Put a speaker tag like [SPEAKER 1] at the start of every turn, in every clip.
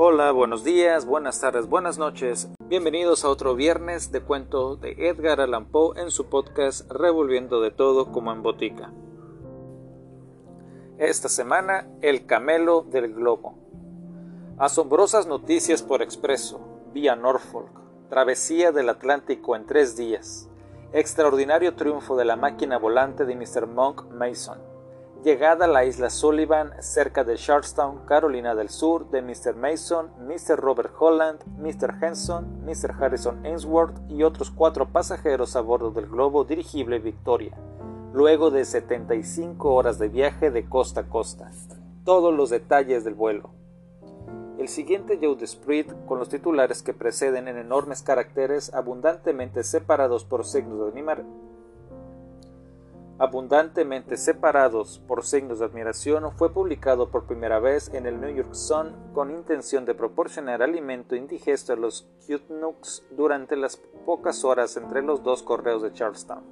[SPEAKER 1] Hola, buenos días, buenas tardes, buenas noches. Bienvenidos a otro viernes de cuento de Edgar Allan Poe en su podcast Revolviendo de todo como en botica. Esta semana, El camelo del globo. Asombrosas noticias por expreso, vía Norfolk, travesía del Atlántico en tres días, extraordinario triunfo de la máquina volante de Mr. Monk Mason Llegada a la isla Sullivan, cerca de Charlestown, Carolina del Sur, de Mr. Mason, Mr. Robert Holland, Mr. Henson, Mr. Harrison Ainsworth y otros cuatro pasajeros a bordo del globo dirigible Victoria, luego de 75 horas de viaje de costa a costa. Todos los detalles del vuelo. El siguiente Joe Spread, con los titulares que preceden en enormes caracteres abundantemente separados por signos de abundantemente separados por signos de admiración, fue publicado por primera vez en el New York Sun con intención de proporcionar alimento indigesto a los Kutnooks durante las pocas horas entre los dos correos de Charlestown.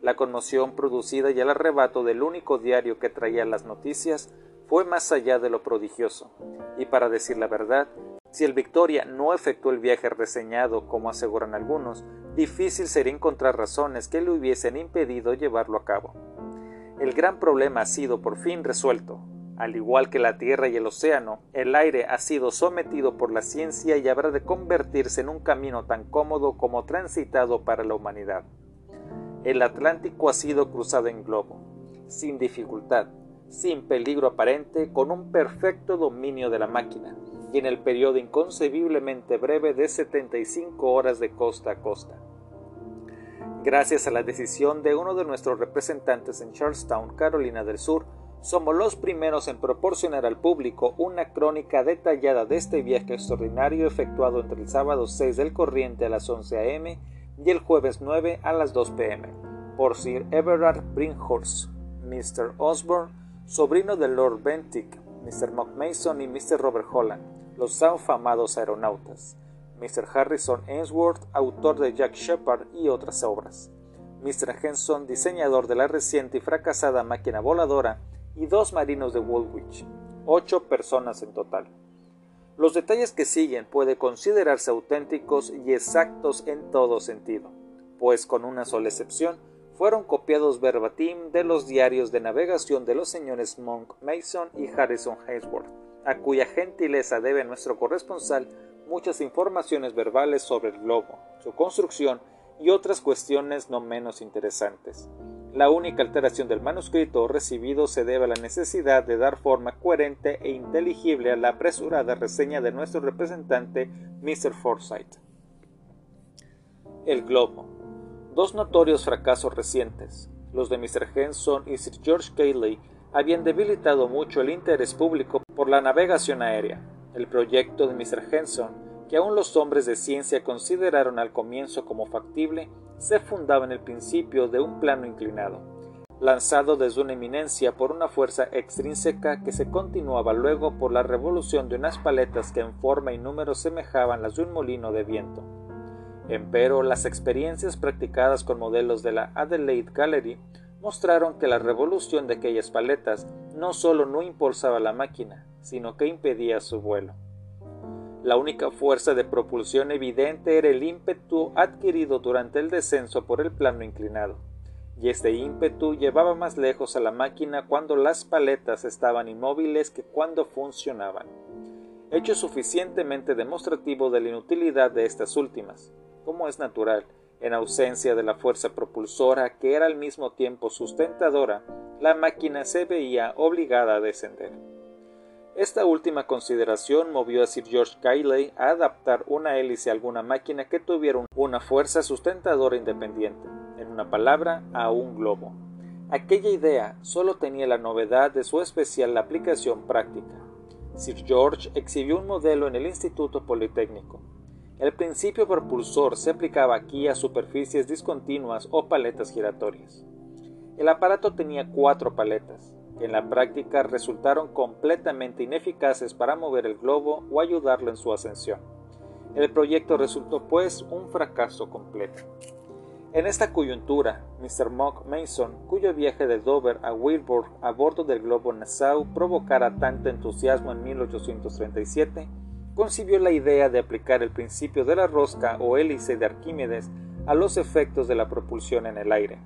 [SPEAKER 1] La conmoción producida y el arrebato del único diario que traía las noticias fue más allá de lo prodigioso, y para decir la verdad, si el Victoria no efectuó el viaje reseñado, como aseguran algunos, difícil sería encontrar razones que le hubiesen impedido llevarlo a cabo. El gran problema ha sido por fin resuelto. Al igual que la Tierra y el océano, el aire ha sido sometido por la ciencia y habrá de convertirse en un camino tan cómodo como transitado para la humanidad. El Atlántico ha sido cruzado en globo, sin dificultad, sin peligro aparente, con un perfecto dominio de la máquina, y en el periodo inconcebiblemente breve de 75 horas de costa a costa. Gracias a la decisión de uno de nuestros representantes en Charlestown, Carolina del Sur, somos los primeros en proporcionar al público una crónica detallada de este viaje extraordinario efectuado entre el sábado 6 del corriente a las 11 a.m. y el jueves 9 a las 2 p.m. por Sir Everard Brinkhorst, Mr. Osborne, sobrino de Lord Bentinck, Mr. Mason y Mr. Robert Holland los afamados aeronautas, Mr. Harrison Ainsworth, autor de Jack Shepard y otras obras, Mr. Henson, diseñador de la reciente y fracasada máquina voladora, y dos marinos de Woolwich, ocho personas en total. Los detalles que siguen pueden considerarse auténticos y exactos en todo sentido, pues con una sola excepción, fueron copiados verbatim de los diarios de navegación de los señores Monk Mason y Harrison Ainsworth a cuya gentileza debe nuestro corresponsal muchas informaciones verbales sobre el globo, su construcción y otras cuestiones no menos interesantes. La única alteración del manuscrito recibido se debe a la necesidad de dar forma coherente e inteligible a la apresurada reseña de nuestro representante Mr. Forsyth. El globo. Dos notorios fracasos recientes, los de Mr. Henson y Sir George Cayley, habían debilitado mucho el interés público por la navegación aérea. El proyecto de Mr. Henson, que aún los hombres de ciencia consideraron al comienzo como factible, se fundaba en el principio de un plano inclinado, lanzado desde una eminencia por una fuerza extrínseca que se continuaba luego por la revolución de unas paletas que en forma y número semejaban las de un molino de viento. Empero, las experiencias practicadas con modelos de la Adelaide Gallery mostraron que la revolución de aquellas paletas no solo no impulsaba la máquina, sino que impedía su vuelo. La única fuerza de propulsión evidente era el ímpetu adquirido durante el descenso por el plano inclinado, y este ímpetu llevaba más lejos a la máquina cuando las paletas estaban inmóviles que cuando funcionaban, hecho suficientemente demostrativo de la inutilidad de estas últimas, como es natural, en ausencia de la fuerza propulsora que era al mismo tiempo sustentadora, la máquina se veía obligada a descender. Esta última consideración movió a Sir George Cayley a adaptar una hélice a alguna máquina que tuviera una fuerza sustentadora independiente, en una palabra, a un globo. Aquella idea solo tenía la novedad de su especial aplicación práctica. Sir George exhibió un modelo en el Instituto Politécnico, el principio propulsor se aplicaba aquí a superficies discontinuas o paletas giratorias. El aparato tenía cuatro paletas, que en la práctica resultaron completamente ineficaces para mover el globo o ayudarlo en su ascensión. El proyecto resultó pues un fracaso completo. En esta coyuntura, Mr. Monk Mason, cuyo viaje de Dover a Wilbur a bordo del globo Nassau provocara tanto entusiasmo en 1837, concibió la idea de aplicar el principio de la rosca o hélice de Arquímedes a los efectos de la propulsión en el aire,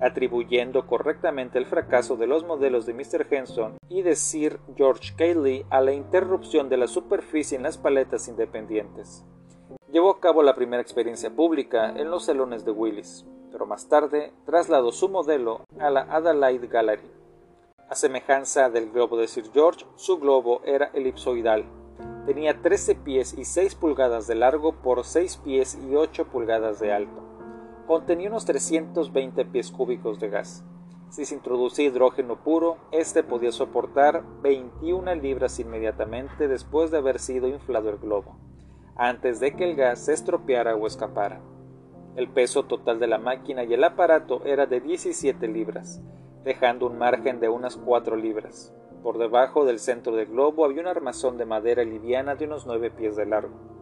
[SPEAKER 1] atribuyendo correctamente el fracaso de los modelos de Mr. Henson y de Sir George Cayley a la interrupción de la superficie en las paletas independientes. Llevó a cabo la primera experiencia pública en los salones de Willis, pero más tarde trasladó su modelo a la Adelaide Gallery. A semejanza del globo de Sir George, su globo era elipsoidal. Tenía 13 pies y 6 pulgadas de largo por 6 pies y 8 pulgadas de alto. Contenía unos 320 pies cúbicos de gas. Si se introducía hidrógeno puro, este podía soportar 21 libras inmediatamente después de haber sido inflado el globo, antes de que el gas se estropeara o escapara. El peso total de la máquina y el aparato era de 17 libras, dejando un margen de unas 4 libras. Por debajo del centro del globo había un armazón de madera liviana de unos 9 pies de largo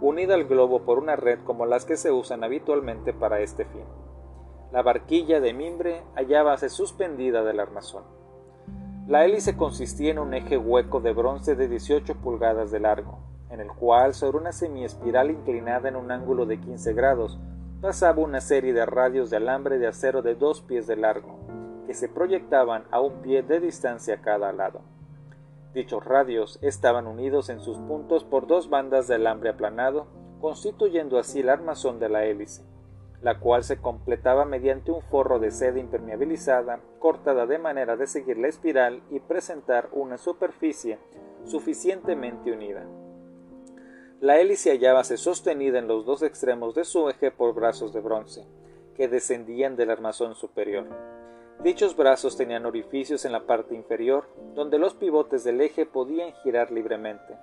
[SPEAKER 1] unida al globo por una red como las que se usan habitualmente para este fin. La barquilla de mimbre hallábase suspendida del armazón. La hélice consistía en un eje hueco de bronce de 18 pulgadas de largo, en el cual, sobre una semiespiral inclinada en un ángulo de 15 grados, pasaba una serie de radios de alambre de acero de dos pies de largo, que se proyectaban a un pie de distancia a cada lado. Dichos radios estaban unidos en sus puntos por dos bandas de alambre aplanado, constituyendo así el armazón de la hélice, la cual se completaba mediante un forro de seda impermeabilizada cortada de manera de seguir la espiral y presentar una superficie suficientemente unida. La hélice hallábase sostenida en los dos extremos de su eje por brazos de bronce, que descendían del armazón superior. Dichos brazos tenían orificios en la parte inferior, donde los pivotes del eje podían girar libremente.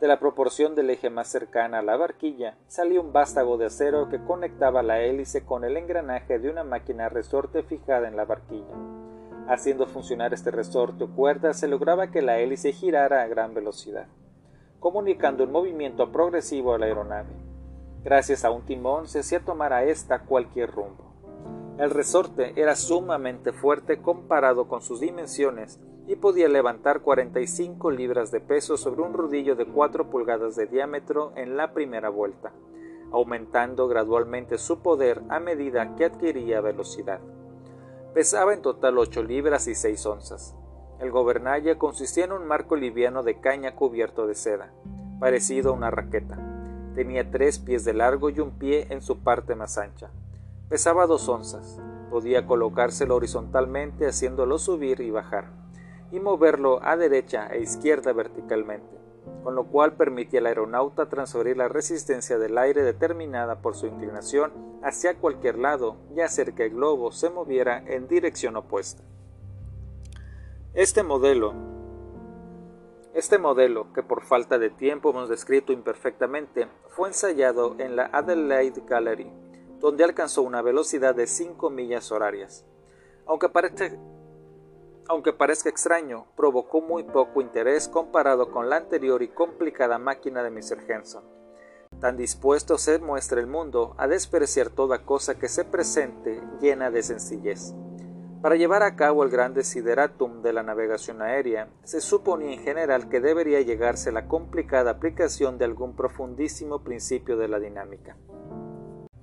[SPEAKER 1] De la proporción del eje más cercana a la barquilla salía un vástago de acero que conectaba la hélice con el engranaje de una máquina resorte fijada en la barquilla. Haciendo funcionar este resorte o cuerda se lograba que la hélice girara a gran velocidad, comunicando un movimiento progresivo a la aeronave. Gracias a un timón se hacía tomar a ésta cualquier rumbo. El resorte era sumamente fuerte comparado con sus dimensiones y podía levantar 45 libras de peso sobre un rodillo de 4 pulgadas de diámetro en la primera vuelta, aumentando gradualmente su poder a medida que adquiría velocidad. Pesaba en total 8 libras y 6 onzas. El gobernalla consistía en un marco liviano de caña cubierto de seda, parecido a una raqueta. Tenía tres pies de largo y un pie en su parte más ancha. Pesaba dos onzas. Podía colocárselo horizontalmente haciéndolo subir y bajar, y moverlo a derecha e izquierda verticalmente, con lo cual permitía al aeronauta transferir la resistencia del aire determinada por su inclinación hacia cualquier lado y hacer que el globo se moviera en dirección opuesta. Este modelo este modelo, que por falta de tiempo hemos descrito imperfectamente, fue ensayado en la Adelaide Gallery donde alcanzó una velocidad de 5 millas horarias. Aunque, aunque parezca extraño, provocó muy poco interés comparado con la anterior y complicada máquina de Mr. Henson. Tan dispuesto se muestra el mundo a despreciar toda cosa que se presente llena de sencillez. Para llevar a cabo el gran desideratum de la navegación aérea, se suponía en general que debería llegarse la complicada aplicación de algún profundísimo principio de la dinámica.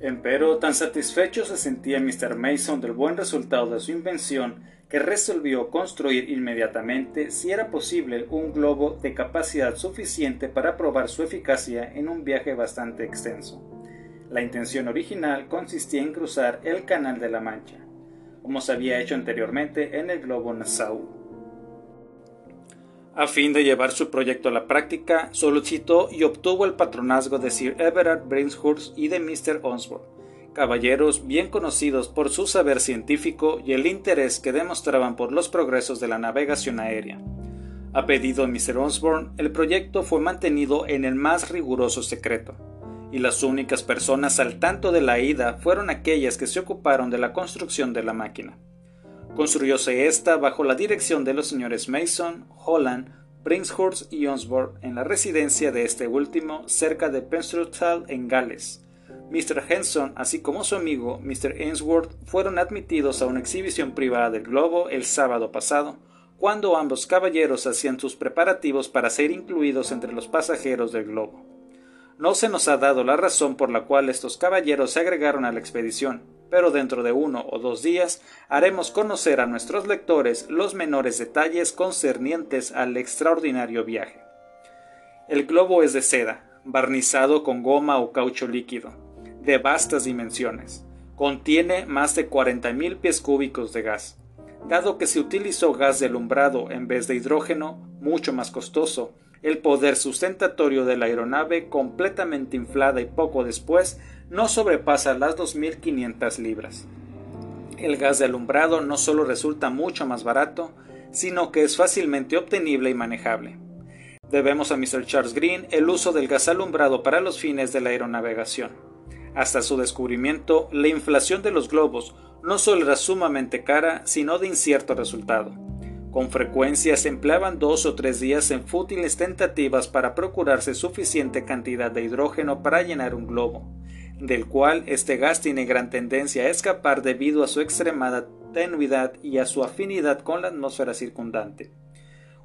[SPEAKER 1] Empero, tan satisfecho se sentía Mr. Mason del buen resultado de su invención que resolvió construir inmediatamente, si era posible, un globo de capacidad suficiente para probar su eficacia en un viaje bastante extenso. La intención original consistía en cruzar el Canal de la Mancha, como se había hecho anteriormente en el globo Nassau. A fin de llevar su proyecto a la práctica, solicitó y obtuvo el patronazgo de Sir Everard Brainshurst y de Mr. Osborne, caballeros bien conocidos por su saber científico y el interés que demostraban por los progresos de la navegación aérea. A pedido de Mr. Osborne, el proyecto fue mantenido en el más riguroso secreto, y las únicas personas al tanto de la ida fueron aquellas que se ocuparon de la construcción de la máquina. Construyóse esta bajo la dirección de los señores Mason, Holland, Brinkshurst y Osborne en la residencia de este último cerca de Penstruthal en Gales. Mr. Henson, así como su amigo Mr. Ainsworth, fueron admitidos a una exhibición privada del globo el sábado pasado, cuando ambos caballeros hacían sus preparativos para ser incluidos entre los pasajeros del globo. No se nos ha dado la razón por la cual estos caballeros se agregaron a la expedición, pero dentro de uno o dos días haremos conocer a nuestros lectores los menores detalles concernientes al extraordinario viaje. El globo es de seda, barnizado con goma o caucho líquido, de vastas dimensiones. Contiene más de 40.000 pies cúbicos de gas. Dado que se utilizó gas de alumbrado en vez de hidrógeno, mucho más costoso, el poder sustentatorio de la aeronave, completamente inflada y poco después, no sobrepasa las 2.500 libras. El gas de alumbrado no solo resulta mucho más barato, sino que es fácilmente obtenible y manejable. Debemos a Mr. Charles Green el uso del gas alumbrado para los fines de la aeronavegación. Hasta su descubrimiento, la inflación de los globos no solo era sumamente cara, sino de incierto resultado. Con frecuencia se empleaban dos o tres días en fútiles tentativas para procurarse suficiente cantidad de hidrógeno para llenar un globo, del cual este gas tiene gran tendencia a escapar debido a su extremada tenuidad y a su afinidad con la atmósfera circundante.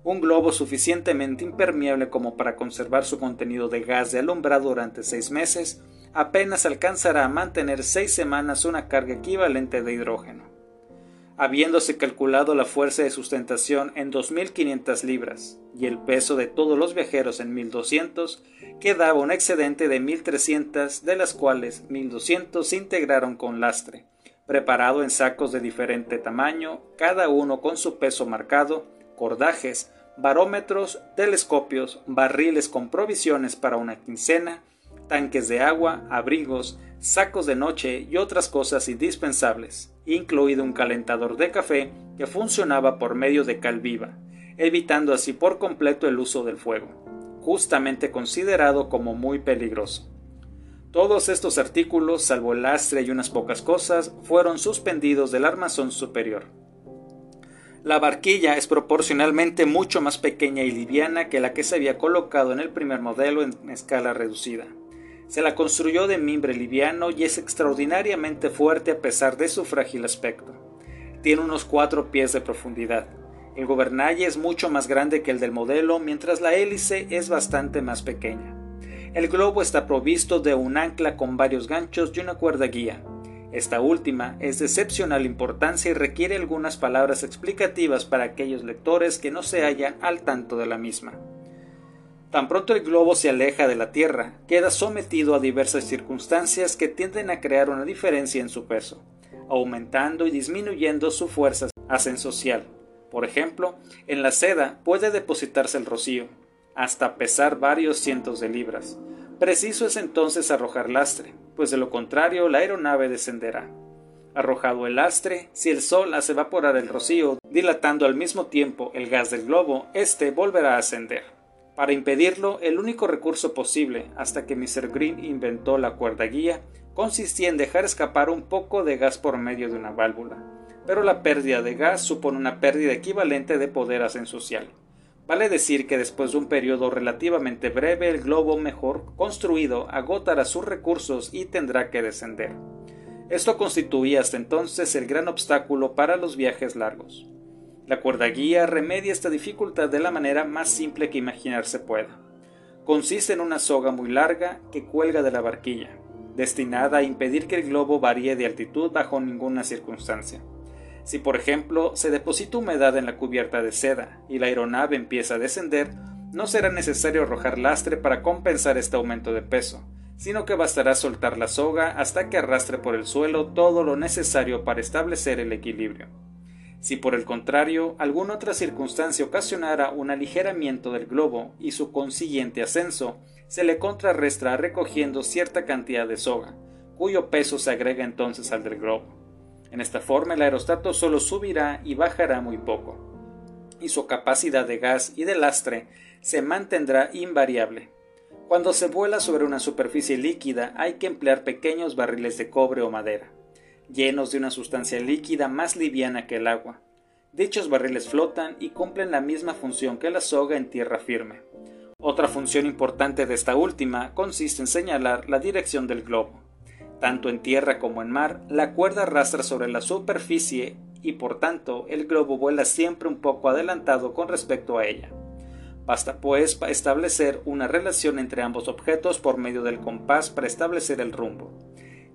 [SPEAKER 1] Un globo suficientemente impermeable como para conservar su contenido de gas de alumbrado durante seis meses apenas alcanzará a mantener seis semanas una carga equivalente de hidrógeno habiéndose calculado la fuerza de sustentación en 2.500 libras y el peso de todos los viajeros en 1.200, quedaba un excedente de 1.300, de las cuales 1.200 se integraron con lastre, preparado en sacos de diferente tamaño, cada uno con su peso marcado, cordajes, barómetros, telescopios, barriles con provisiones para una quincena, tanques de agua, abrigos, sacos de noche y otras cosas indispensables, incluido un calentador de café que funcionaba por medio de cal viva, evitando así por completo el uso del fuego, justamente considerado como muy peligroso. Todos estos artículos, salvo el lastre y unas pocas cosas, fueron suspendidos del armazón superior. La barquilla es proporcionalmente mucho más pequeña y liviana que la que se había colocado en el primer modelo en escala reducida. Se la construyó de mimbre liviano y es extraordinariamente fuerte a pesar de su frágil aspecto. Tiene unos cuatro pies de profundidad. El gobernalle es mucho más grande que el del modelo, mientras la hélice es bastante más pequeña. El globo está provisto de un ancla con varios ganchos y una cuerda guía. Esta última es de excepcional importancia y requiere algunas palabras explicativas para aquellos lectores que no se hallan al tanto de la misma. Tan pronto el globo se aleja de la Tierra, queda sometido a diversas circunstancias que tienden a crear una diferencia en su peso, aumentando y disminuyendo su fuerza ascensocial. Por ejemplo, en la seda puede depositarse el rocío, hasta pesar varios cientos de libras. Preciso es entonces arrojar lastre, pues de lo contrario la aeronave descenderá. Arrojado el lastre, si el sol hace evaporar el rocío, dilatando al mismo tiempo el gas del globo, éste volverá a ascender. Para impedirlo, el único recurso posible, hasta que Mr. Green inventó la cuerda guía, consistía en dejar escapar un poco de gas por medio de una válvula. Pero la pérdida de gas supone una pérdida equivalente de poder ascensocial. Vale decir que después de un periodo relativamente breve, el globo mejor construido agotará sus recursos y tendrá que descender. Esto constituía hasta entonces el gran obstáculo para los viajes largos. La cuerda guía remedia esta dificultad de la manera más simple que imaginarse pueda. Consiste en una soga muy larga que cuelga de la barquilla, destinada a impedir que el globo varíe de altitud bajo ninguna circunstancia. Si por ejemplo se deposita humedad en la cubierta de seda y la aeronave empieza a descender, no será necesario arrojar lastre para compensar este aumento de peso, sino que bastará soltar la soga hasta que arrastre por el suelo todo lo necesario para establecer el equilibrio. Si por el contrario alguna otra circunstancia ocasionara un aligeramiento del globo y su consiguiente ascenso, se le contrarrestra recogiendo cierta cantidad de soga, cuyo peso se agrega entonces al del globo. En esta forma el aerostato solo subirá y bajará muy poco, y su capacidad de gas y de lastre se mantendrá invariable. Cuando se vuela sobre una superficie líquida hay que emplear pequeños barriles de cobre o madera llenos de una sustancia líquida más liviana que el agua. Dichos barriles flotan y cumplen la misma función que la soga en tierra firme. Otra función importante de esta última consiste en señalar la dirección del globo. Tanto en tierra como en mar, la cuerda arrastra sobre la superficie y por tanto el globo vuela siempre un poco adelantado con respecto a ella. Basta pues establecer una relación entre ambos objetos por medio del compás para establecer el rumbo.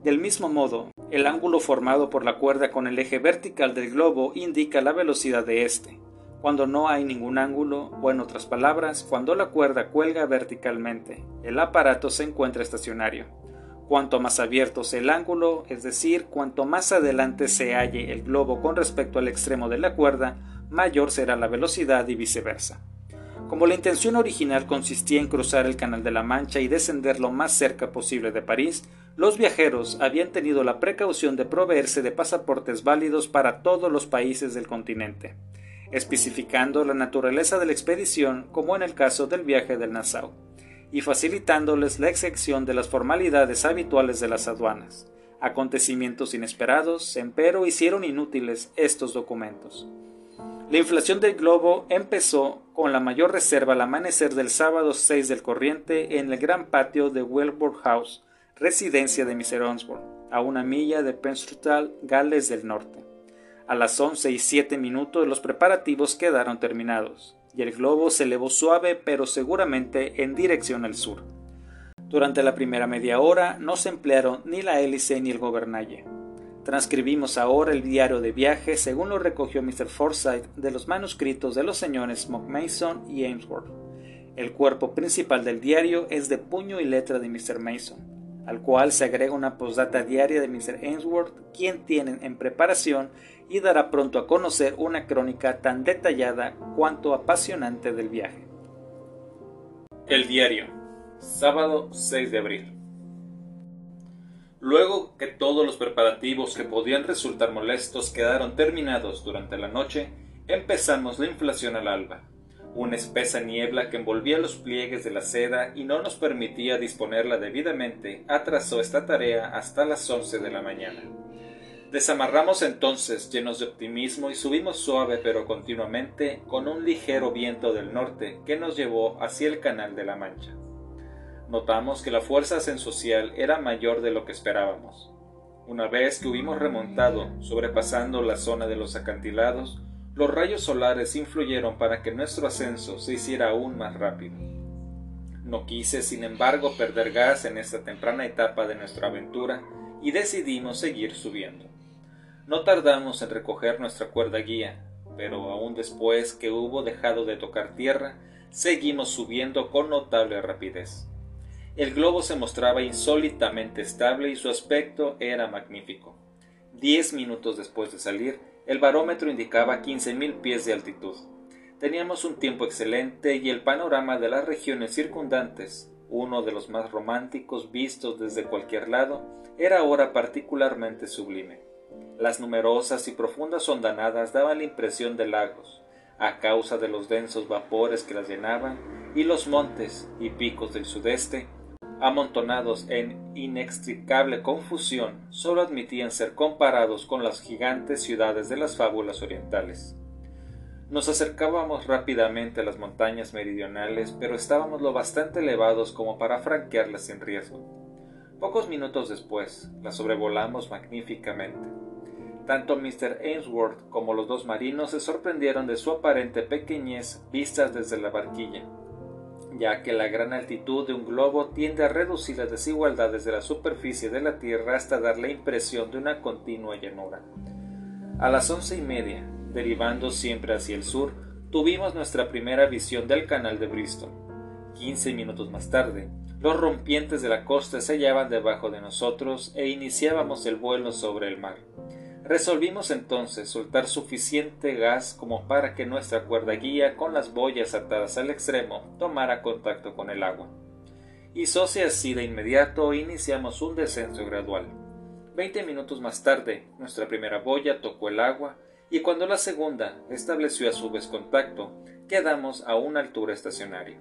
[SPEAKER 1] Del mismo modo, el ángulo formado por la cuerda con el eje vertical del globo indica la velocidad de éste. Cuando no hay ningún ángulo, o en otras palabras, cuando la cuerda cuelga verticalmente, el aparato se encuentra estacionario. Cuanto más abierto sea el ángulo, es decir, cuanto más adelante se halle el globo con respecto al extremo de la cuerda, mayor será la velocidad y viceversa. Como la intención original consistía en cruzar el Canal de la Mancha y descender lo más cerca posible de París, los viajeros habían tenido la precaución de proveerse de pasaportes válidos para todos los países del continente, especificando la naturaleza de la expedición como en el caso del viaje del Nassau, y facilitándoles la excepción de las formalidades habituales de las aduanas. Acontecimientos inesperados, empero, hicieron inútiles estos documentos. La inflación del globo empezó con la mayor reserva al amanecer del sábado 6 del corriente en el gran patio de Welborough House, residencia de Mr. Onsborn, a una milla de Penstruthal, Gales del Norte. A las once y siete minutos los preparativos quedaron terminados, y el globo se elevó suave pero seguramente en dirección al sur. Durante la primera media hora no se emplearon ni la hélice ni el gobernalle. Transcribimos ahora el diario de viaje según lo recogió Mr. Forsyth de los manuscritos de los señores Mason y Ainsworth. El cuerpo principal del diario es de puño y letra de Mr. Mason, al cual se agrega una postdata diaria de Mr. Ainsworth, quien tienen en preparación y dará pronto a conocer una crónica tan detallada cuanto apasionante del viaje. El diario, sábado 6 de abril. Luego que todos los preparativos que podían resultar molestos quedaron terminados durante la noche, empezamos la inflación al alba. Una espesa niebla que envolvía los pliegues de la seda y no nos permitía disponerla debidamente atrasó esta tarea hasta las once de la mañana. Desamarramos entonces llenos de optimismo y subimos suave pero continuamente con un ligero viento del norte que nos llevó hacia el canal de la Mancha notamos que la fuerza sensocial era mayor de lo que esperábamos. Una vez que hubimos remontado, sobrepasando la zona de los acantilados, los rayos solares influyeron para que nuestro ascenso se hiciera aún más rápido. No quise, sin embargo, perder gas en esta temprana etapa de nuestra aventura y decidimos seguir subiendo. No tardamos en recoger nuestra cuerda guía, pero aún después que hubo dejado de tocar tierra, seguimos subiendo con notable rapidez. El globo se mostraba insólitamente estable y su aspecto era magnífico. Diez minutos después de salir, el barómetro indicaba quince mil pies de altitud. Teníamos un tiempo excelente y el panorama de las regiones circundantes, uno de los más románticos vistos desde cualquier lado, era ahora particularmente sublime. Las numerosas y profundas hondanadas daban la impresión de lagos, a causa de los densos vapores que las llenaban, y los montes y picos del sudeste amontonados en inextricable confusión, sólo admitían ser comparados con las gigantes ciudades de las fábulas orientales. Nos acercábamos rápidamente a las montañas meridionales, pero estábamos lo bastante elevados como para franquearlas sin riesgo. Pocos minutos después, las sobrevolamos magníficamente. Tanto Mr. Ainsworth como los dos marinos se sorprendieron de su aparente pequeñez vistas desde la barquilla ya que la gran altitud de un globo tiende a reducir las desigualdades de la superficie de la Tierra hasta dar la impresión de una continua llanura. A las once y media, derivando siempre hacia el sur, tuvimos nuestra primera visión del canal de Bristol. Quince minutos más tarde, los rompientes de la costa se hallaban debajo de nosotros e iniciábamos el vuelo sobre el mar. Resolvimos entonces soltar suficiente gas como para que nuestra cuerda guía con las boyas atadas al extremo tomara contacto con el agua. Hizóse así de inmediato iniciamos un descenso gradual. Veinte minutos más tarde, nuestra primera boya tocó el agua y cuando la segunda estableció a su vez contacto, quedamos a una altura estacionaria.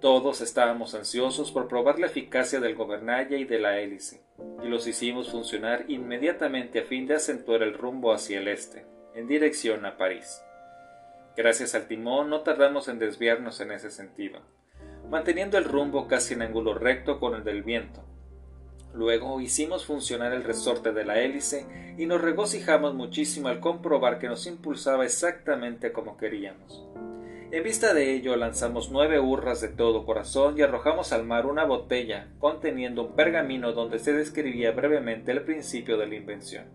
[SPEAKER 1] Todos estábamos ansiosos por probar la eficacia del gobernalle y de la hélice, y los hicimos funcionar inmediatamente a fin de acentuar el rumbo hacia el este, en dirección a París. Gracias al timón no tardamos en desviarnos en ese sentido, manteniendo el rumbo casi en ángulo recto con el del viento. Luego hicimos funcionar el resorte de la hélice y nos regocijamos muchísimo al comprobar que nos impulsaba exactamente como queríamos. En vista de ello lanzamos nueve hurras de todo corazón y arrojamos al mar una botella conteniendo un pergamino donde se describía brevemente el principio de la invención.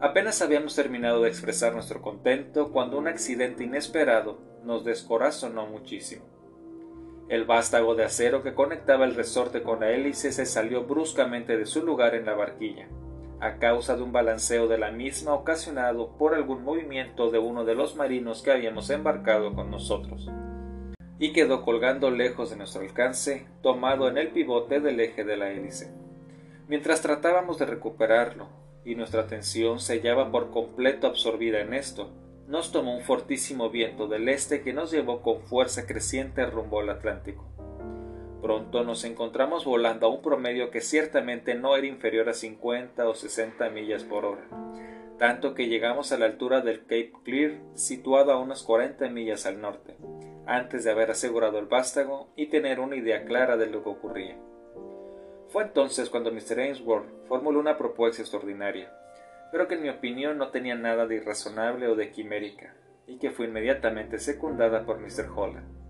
[SPEAKER 1] Apenas habíamos terminado de expresar nuestro contento cuando un accidente inesperado nos descorazonó muchísimo. El vástago de acero que conectaba el resorte con la hélice se salió bruscamente de su lugar en la barquilla, a causa de un balanceo de la misma ocasionado por algún movimiento de uno de los marinos que habíamos embarcado con nosotros, y quedó colgando lejos de nuestro alcance, tomado en el pivote del eje de la hélice. Mientras tratábamos de recuperarlo, y nuestra atención se hallaba por completo absorbida en esto, nos tomó un fortísimo viento del este que nos llevó con fuerza creciente rumbo al Atlántico. Pronto nos encontramos volando a un promedio que ciertamente no era inferior a 50 o 60 millas por hora, tanto que llegamos a la altura del Cape Clear, situado a unas 40 millas al norte, antes de haber asegurado el vástago y tener una idea clara de lo que ocurría. Fue entonces cuando Mr. Ainsworth formuló una propuesta extraordinaria, pero que en mi opinión no tenía nada de irrazonable o de quimérica, y que fue inmediatamente secundada por Mr. Holland.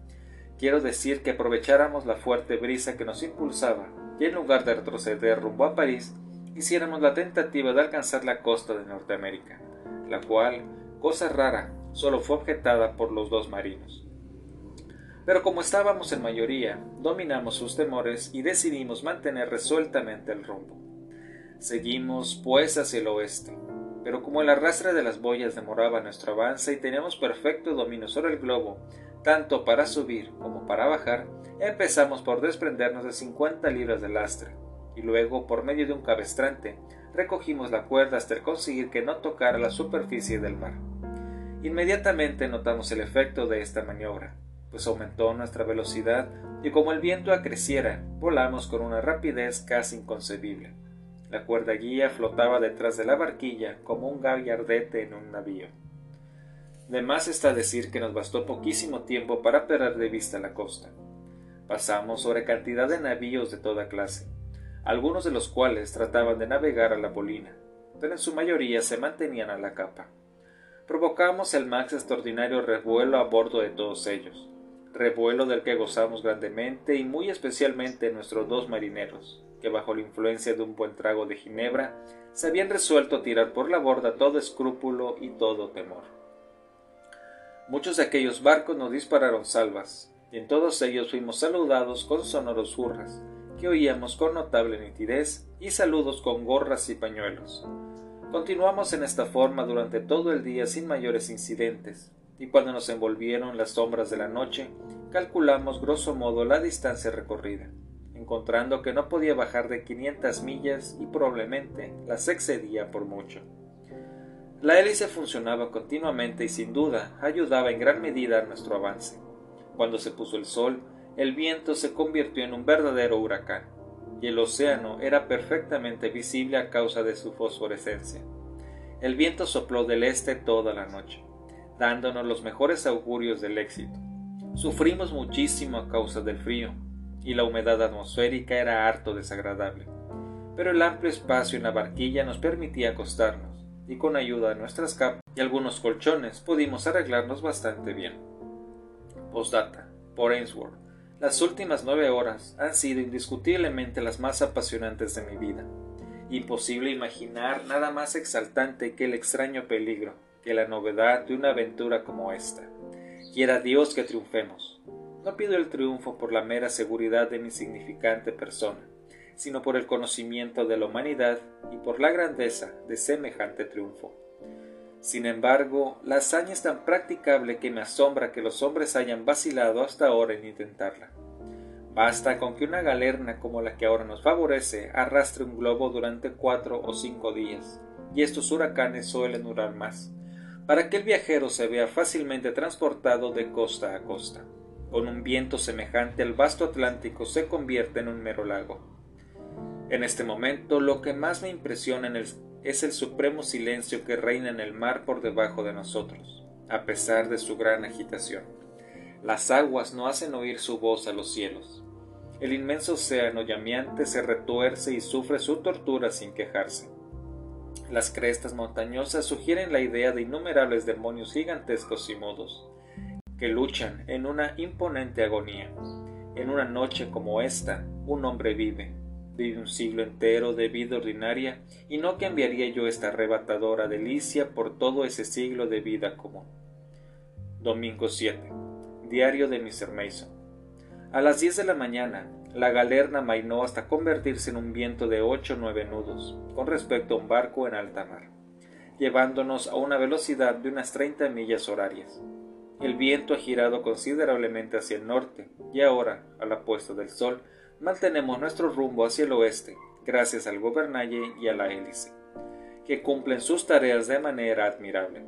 [SPEAKER 1] Quiero decir que aprovecháramos la fuerte brisa que nos impulsaba y en lugar de retroceder rumbo a París, hiciéramos la tentativa de alcanzar la costa de Norteamérica, la cual, cosa rara, solo fue objetada por los dos marinos. Pero como estábamos en mayoría, dominamos sus temores y decidimos mantener resueltamente el rumbo. Seguimos, pues, hacia el oeste, pero como el arrastre de las boyas demoraba nuestro avance y teníamos perfecto dominio sobre el globo, tanto para subir como para bajar, empezamos por desprendernos de cincuenta libras de lastre, y luego, por medio de un cabestrante, recogimos la cuerda hasta conseguir que no tocara la superficie del mar. Inmediatamente notamos el efecto de esta maniobra pues aumentó nuestra velocidad y como el viento acreciera, volamos con una rapidez casi inconcebible. La cuerda guía flotaba detrás de la barquilla como un gallardete en un navío. De más está decir que nos bastó poquísimo tiempo para perder de vista la costa. Pasamos sobre cantidad de navíos de toda clase, algunos de los cuales trataban de navegar a la polina, pero en su mayoría se mantenían a la capa. Provocamos el más extraordinario revuelo a bordo de todos ellos, revuelo del que gozamos grandemente y muy especialmente nuestros dos marineros, que bajo la influencia de un buen trago de ginebra se habían resuelto a tirar por la borda todo escrúpulo y todo temor. Muchos de aquellos barcos nos dispararon salvas, y en todos ellos fuimos saludados con sonoros hurras, que oíamos con notable nitidez, y saludos con gorras y pañuelos. Continuamos en esta forma durante todo el día sin mayores incidentes, y cuando nos envolvieron las sombras de la noche, calculamos grosso modo la distancia recorrida, encontrando que no podía bajar de 500 millas y probablemente las excedía por mucho. La hélice funcionaba continuamente y sin duda ayudaba en gran medida a nuestro avance. Cuando se puso el sol, el viento se convirtió en un verdadero huracán, y el océano era perfectamente visible a causa de su fosforescencia. El viento sopló del este toda la noche dándonos los mejores augurios del éxito. Sufrimos muchísimo a causa del frío, y la humedad atmosférica era harto desagradable. Pero el amplio espacio en la barquilla nos permitía acostarnos, y con ayuda de nuestras capas y algunos colchones pudimos arreglarnos bastante bien. Postdata, por Ainsworth. Las últimas nueve horas han sido indiscutiblemente las más apasionantes de mi vida. Imposible imaginar nada más exaltante que el extraño peligro, que la novedad de una aventura como esta. Quiera Dios que triunfemos. No pido el triunfo por la mera seguridad de mi insignificante persona, sino por el conocimiento de la humanidad y por la grandeza de semejante triunfo. Sin embargo, la hazaña es tan practicable que me asombra que los hombres hayan vacilado hasta ahora en intentarla. Basta con que una galerna como la que ahora nos favorece arrastre un globo durante cuatro o cinco días, y estos huracanes suelen durar más, para que el viajero se vea fácilmente transportado de costa a costa. Con un viento semejante el vasto Atlántico se convierte en un mero lago. En este momento lo que más me impresiona es el supremo silencio que reina en el mar por debajo de nosotros, a pesar de su gran agitación. Las aguas no hacen oír su voz a los cielos. El inmenso océano llameante se retuerce y sufre su tortura sin quejarse. Las crestas montañosas sugieren la idea de innumerables demonios gigantescos y mudos, que luchan en una imponente agonía. En una noche como esta, un hombre vive, un siglo entero de vida ordinaria, y no cambiaría yo esta arrebatadora delicia por todo ese siglo de vida común. Domingo 7. Diario de Mr. Mason. A las diez de la mañana, la galerna mainó hasta convertirse en un viento de ocho o nueve nudos, con respecto a un barco en alta mar, llevándonos a una velocidad de unas treinta millas horarias. El viento ha girado considerablemente hacia el norte, y ahora, a la puesta del sol, mantenemos nuestro rumbo hacia el oeste, gracias al gobernalle y a la hélice, que cumplen sus tareas de manera admirable.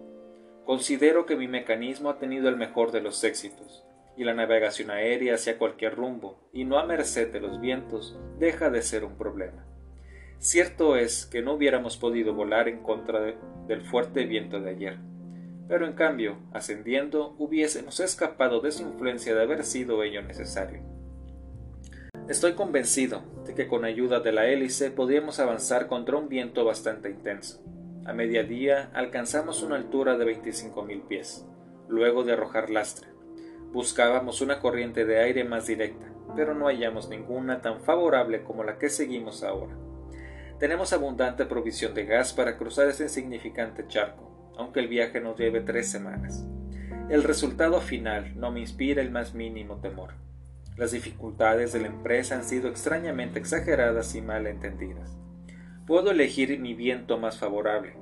[SPEAKER 1] Considero que mi mecanismo ha tenido el mejor de los éxitos, y la navegación aérea hacia cualquier rumbo, y no a merced de los vientos, deja de ser un problema. Cierto es que no hubiéramos podido volar en contra del fuerte viento de ayer, pero en cambio, ascendiendo, hubiésemos escapado de su influencia de haber sido ello necesario. Estoy convencido de que con ayuda de la hélice podríamos avanzar contra un viento bastante intenso. A mediodía alcanzamos una altura de 25.000 pies, luego de arrojar lastre. Buscábamos una corriente de aire más directa, pero no hallamos ninguna tan favorable como la que seguimos ahora. Tenemos abundante provisión de gas para cruzar este insignificante charco, aunque el viaje nos lleve tres semanas. El resultado final no me inspira el más mínimo temor. Las dificultades de la empresa han sido extrañamente exageradas y mal entendidas. Puedo elegir mi viento más favorable,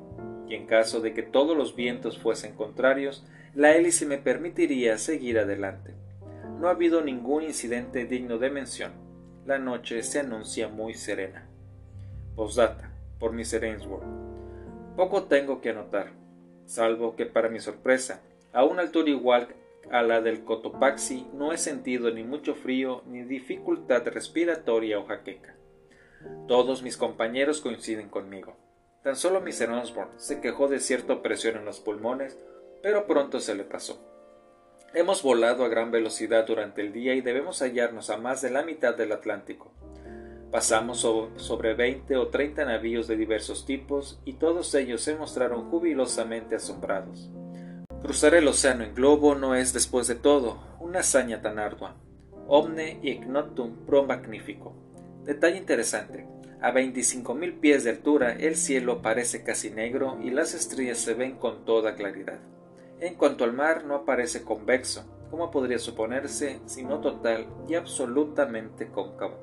[SPEAKER 1] y en caso de que todos los vientos fuesen contrarios, la hélice me permitiría seguir adelante. No ha habido ningún incidente digno de mención. La noche se anuncia muy serena. Postdata, por. Ainsworth. Poco tengo que anotar, salvo que para mi sorpresa, a una altura igual a la del Cotopaxi no he sentido ni mucho frío ni dificultad respiratoria o jaqueca. Todos mis compañeros coinciden conmigo. Tan solo Mr. Osborne se quejó de cierta opresión en los pulmones, pero pronto se le pasó. Hemos volado a gran velocidad durante el día y debemos hallarnos a más de la mitad del Atlántico. Pasamos sobre veinte o treinta navíos de diversos tipos y todos ellos se mostraron jubilosamente asombrados. Cruzar el océano en globo no es, después de todo, una hazaña tan ardua. Omne ignotum pro magnifico. Detalle interesante. A 25.000 pies de altura el cielo parece casi negro y las estrellas se ven con toda claridad. En cuanto al mar no aparece convexo, como podría suponerse, sino total y absolutamente cóncavo.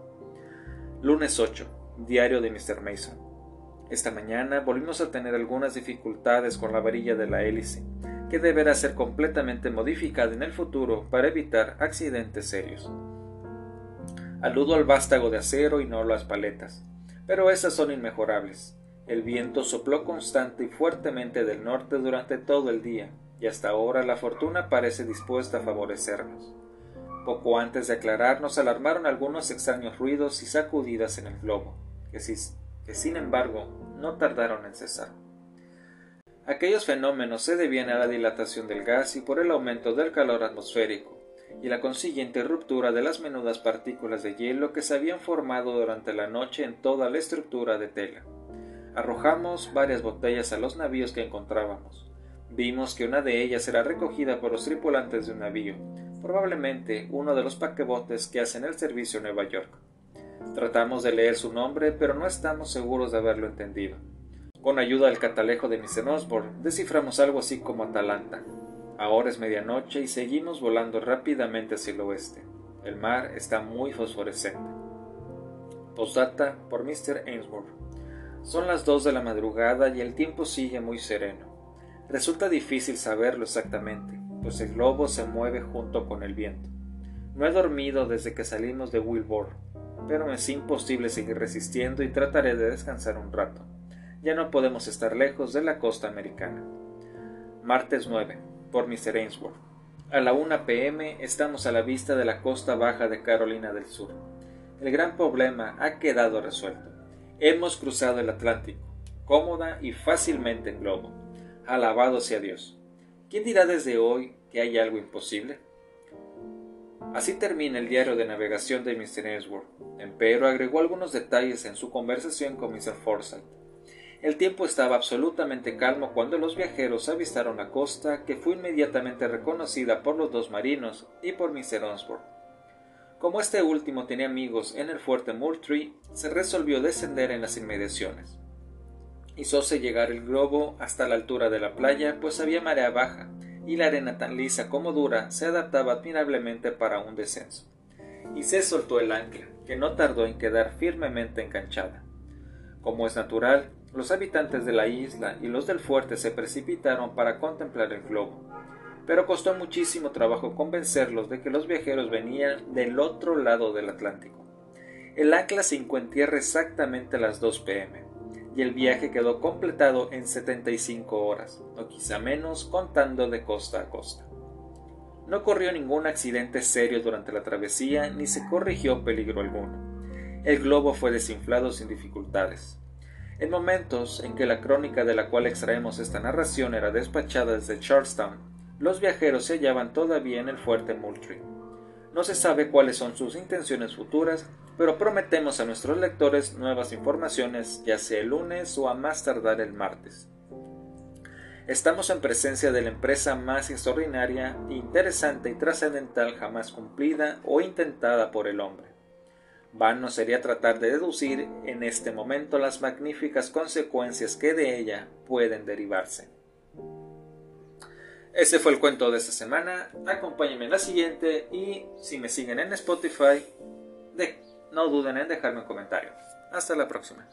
[SPEAKER 1] Lunes 8. Diario de Mr. Mason. Esta mañana volvimos a tener algunas dificultades con la varilla de la hélice que deberá ser completamente modificada en el futuro para evitar accidentes serios. Aludo al vástago de acero y no a las paletas, pero esas son inmejorables. El viento sopló constante y fuertemente del norte durante todo el día, y hasta ahora la fortuna parece dispuesta a favorecernos. Poco antes de aclarar nos alarmaron algunos extraños ruidos y sacudidas en el globo, que, que sin embargo no tardaron en cesar. Aquellos fenómenos se debían a la dilatación del gas y por el aumento del calor atmosférico, y la consiguiente ruptura de las menudas partículas de hielo que se habían formado durante la noche en toda la estructura de tela. Arrojamos varias botellas a los navíos que encontrábamos. Vimos que una de ellas era recogida por los tripulantes de un navío, probablemente uno de los paquebotes que hacen el servicio en Nueva York. Tratamos de leer su nombre, pero no estamos seguros de haberlo entendido. Con ayuda del catalejo de Mr. Osborne, desciframos algo así como Atalanta. Ahora es medianoche y seguimos volando rápidamente hacia el oeste. El mar está muy fosforescente. Postdata por Mr. Ainsworth. Son las dos de la madrugada y el tiempo sigue muy sereno. Resulta difícil saberlo exactamente, pues el globo se mueve junto con el viento. No he dormido desde que salimos de Wilbur, pero me es imposible seguir resistiendo y trataré de descansar un rato ya no podemos estar lejos de la costa americana. Martes 9. Por Mr. Ainsworth. A la 1 pm estamos a la vista de la costa baja de Carolina del Sur. El gran problema ha quedado resuelto. Hemos cruzado el Atlántico, cómoda y fácilmente en globo. Alabado sea Dios. ¿Quién dirá desde hoy que hay algo imposible? Así termina el diario de navegación de Mr. Ainsworth. Empero agregó algunos detalles en su conversación con Mr. Forsyth. El tiempo estaba absolutamente calmo cuando los viajeros avistaron la costa, que fue inmediatamente reconocida por los dos marinos y por Mr. Ainsworth. Como este último tenía amigos en el fuerte Moultrie, se resolvió descender en las inmediaciones. Hizóse llegar el globo hasta la altura de la playa, pues había marea baja, y la arena tan lisa como dura se adaptaba admirablemente para un descenso. Y se soltó el ancla, que no tardó en quedar firmemente enganchada. Como es natural, los habitantes de la isla y los del fuerte se precipitaron para contemplar el globo, pero costó muchísimo trabajo convencerlos de que los viajeros venían del otro lado del Atlántico. El ancla se en tierra exactamente a las 2 pm, y el viaje quedó completado en 75 horas, o quizá menos contando de costa a costa. No ocurrió ningún accidente serio durante la travesía ni se corrigió peligro alguno. El globo fue desinflado sin dificultades. En momentos en que la crónica de la cual extraemos esta narración era despachada desde Charlestown, los viajeros se hallaban todavía en el fuerte Moultrie. No se sabe cuáles son sus intenciones futuras, pero prometemos a nuestros lectores nuevas informaciones ya sea el lunes o a más tardar el martes. Estamos en presencia de la empresa más extraordinaria, interesante y trascendental jamás cumplida o intentada por el hombre. Vano sería tratar de deducir en este momento las magníficas consecuencias que de ella pueden derivarse. Ese fue el cuento de esta semana. Acompáñenme en la siguiente y si me siguen en Spotify, no duden en dejarme un comentario. Hasta la próxima.